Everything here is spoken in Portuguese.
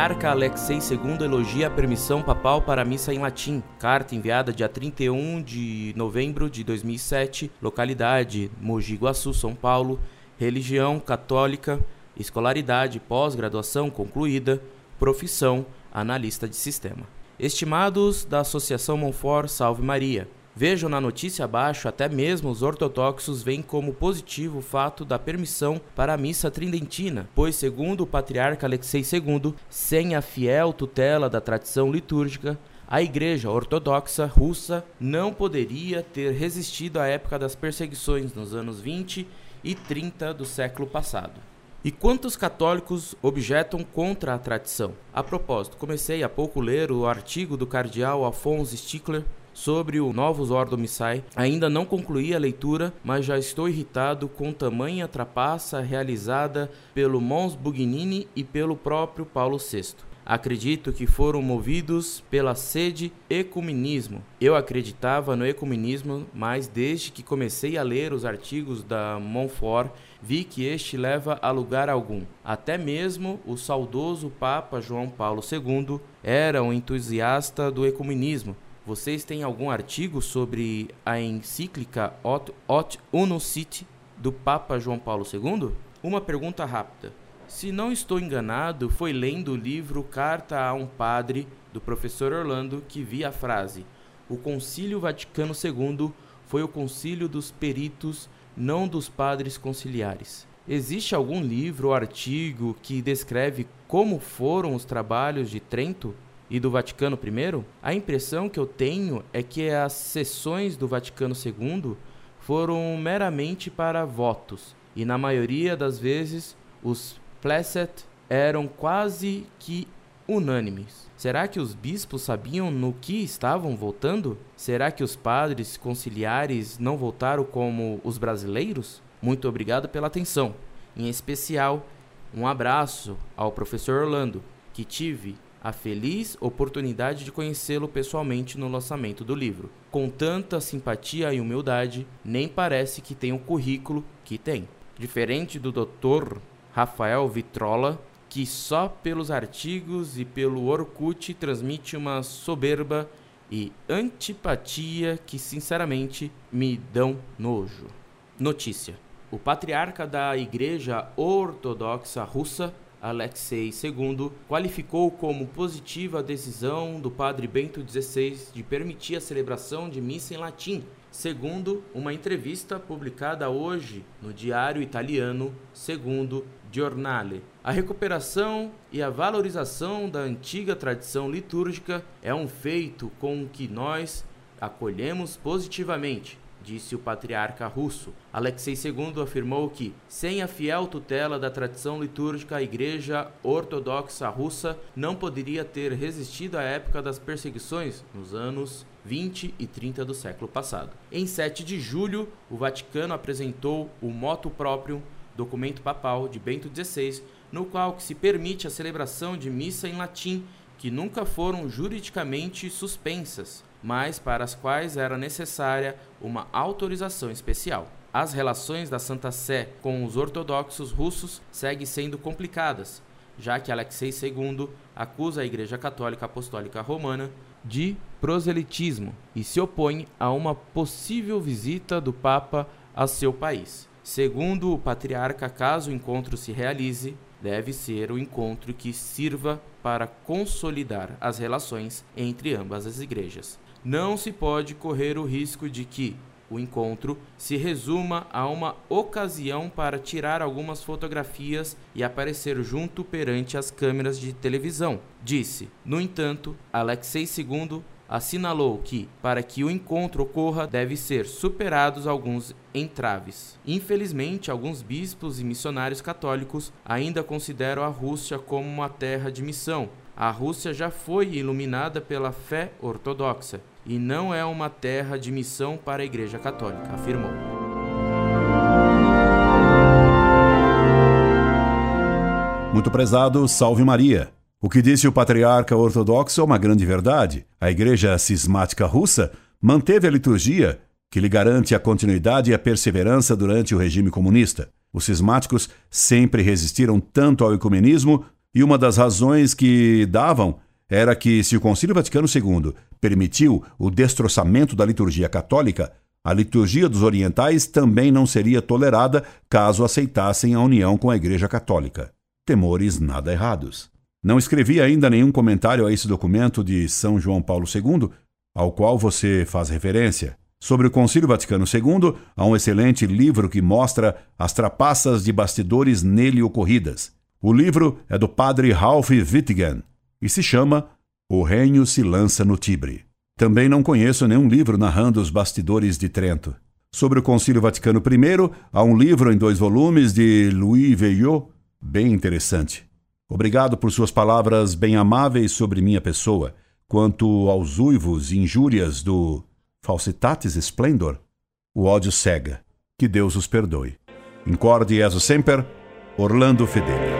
Patriarca Alexei II elogia a permissão papal para a missa em latim. Carta enviada dia 31 de novembro de 2007, localidade Mogi Guaçu, São Paulo. Religião católica, escolaridade, pós-graduação concluída, profissão, analista de sistema. Estimados da Associação Monfort Salve Maria, Vejam na notícia abaixo, até mesmo os ortodoxos veem como positivo o fato da permissão para a missa tridentina, pois, segundo o patriarca Alexei II, sem a fiel tutela da tradição litúrgica, a Igreja Ortodoxa Russa não poderia ter resistido à época das perseguições nos anos 20 e 30 do século passado. E quantos católicos objetam contra a tradição? A propósito, comecei há pouco ler o artigo do cardeal Alphonse Stickler sobre o Novus Ordo Missai. Ainda não concluí a leitura, mas já estou irritado com tamanha trapaça realizada pelo Mons Bugnini e pelo próprio Paulo VI. Acredito que foram movidos pela sede ecumenismo. Eu acreditava no ecumenismo, mas desde que comecei a ler os artigos da Montfort, vi que este leva a lugar algum. Até mesmo o saudoso Papa João Paulo II era um entusiasta do ecumenismo, vocês têm algum artigo sobre a encíclica Ot, Ot Unocit do Papa João Paulo II? Uma pergunta rápida. Se não estou enganado, foi lendo o livro Carta a um Padre, do professor Orlando, que vi a frase: O Concílio Vaticano II foi o concílio dos peritos, não dos padres conciliares. Existe algum livro ou artigo que descreve como foram os trabalhos de Trento? E do Vaticano I, a impressão que eu tenho é que as sessões do Vaticano II foram meramente para votos, e na maioria das vezes os placet eram quase que unânimes. Será que os bispos sabiam no que estavam votando? Será que os padres conciliares não votaram como os brasileiros? Muito obrigado pela atenção. Em especial, um abraço ao professor Orlando, que tive a feliz oportunidade de conhecê-lo pessoalmente no lançamento do livro. Com tanta simpatia e humildade, nem parece que tem o currículo que tem. Diferente do Dr. Rafael Vitrola, que só pelos artigos e pelo Orkut transmite uma soberba e antipatia que sinceramente me dão nojo. Notícia: O patriarca da Igreja Ortodoxa Russa Alexei II, qualificou como positiva a decisão do padre Bento XVI de permitir a celebração de missa em latim, segundo uma entrevista publicada hoje no diário italiano Segundo Giornale. A recuperação e a valorização da antiga tradição litúrgica é um feito com que nós acolhemos positivamente disse o patriarca russo. Alexei II afirmou que, sem a fiel tutela da tradição litúrgica, a Igreja Ortodoxa Russa não poderia ter resistido à época das perseguições nos anos 20 e 30 do século passado. Em 7 de julho, o Vaticano apresentou o moto próprio, documento papal de Bento XVI, no qual se permite a celebração de missa em latim que nunca foram juridicamente suspensas mas para as quais era necessária uma autorização especial. As relações da Santa Sé com os ortodoxos russos seguem sendo complicadas, já que Alexei II acusa a Igreja Católica Apostólica Romana de proselitismo e se opõe a uma possível visita do Papa a seu país. Segundo o patriarca, caso o encontro se realize, deve ser o encontro que sirva para consolidar as relações entre ambas as igrejas não se pode correr o risco de que o encontro se resuma a uma ocasião para tirar algumas fotografias e aparecer junto perante as câmeras de televisão, disse. No entanto, Alexei II assinalou que, para que o encontro ocorra, deve ser superados alguns entraves. Infelizmente, alguns bispos e missionários católicos ainda consideram a Rússia como uma terra de missão. A Rússia já foi iluminada pela fé ortodoxa e não é uma terra de missão para a Igreja Católica, afirmou. Muito prezado, salve Maria. O que disse o patriarca ortodoxo é uma grande verdade. A Igreja Cismática Russa manteve a liturgia que lhe garante a continuidade e a perseverança durante o regime comunista. Os cismáticos sempre resistiram tanto ao ecumenismo E uma das razões que davam era que, se o Concílio Vaticano II permitiu o destroçamento da liturgia católica, a liturgia dos orientais também não seria tolerada caso aceitassem a união com a Igreja Católica. Temores nada errados. Não escrevi ainda nenhum comentário a esse documento de São João Paulo II, ao qual você faz referência. Sobre o Concílio Vaticano II, há um excelente livro que mostra as trapaças de bastidores nele ocorridas. O livro é do padre Ralph Wittigen e se chama O Reino se lança no Tibre. Também não conheço nenhum livro narrando os bastidores de Trento. Sobre o Concílio Vaticano I, há um livro em dois volumes de Louis Veillot, bem interessante. Obrigado por suas palavras bem amáveis sobre minha pessoa. Quanto aos uivos e injúrias do Falsitatis Splendor, o ódio cega. Que Deus os perdoe. Incorde Jesus Semper, Orlando Fedeli.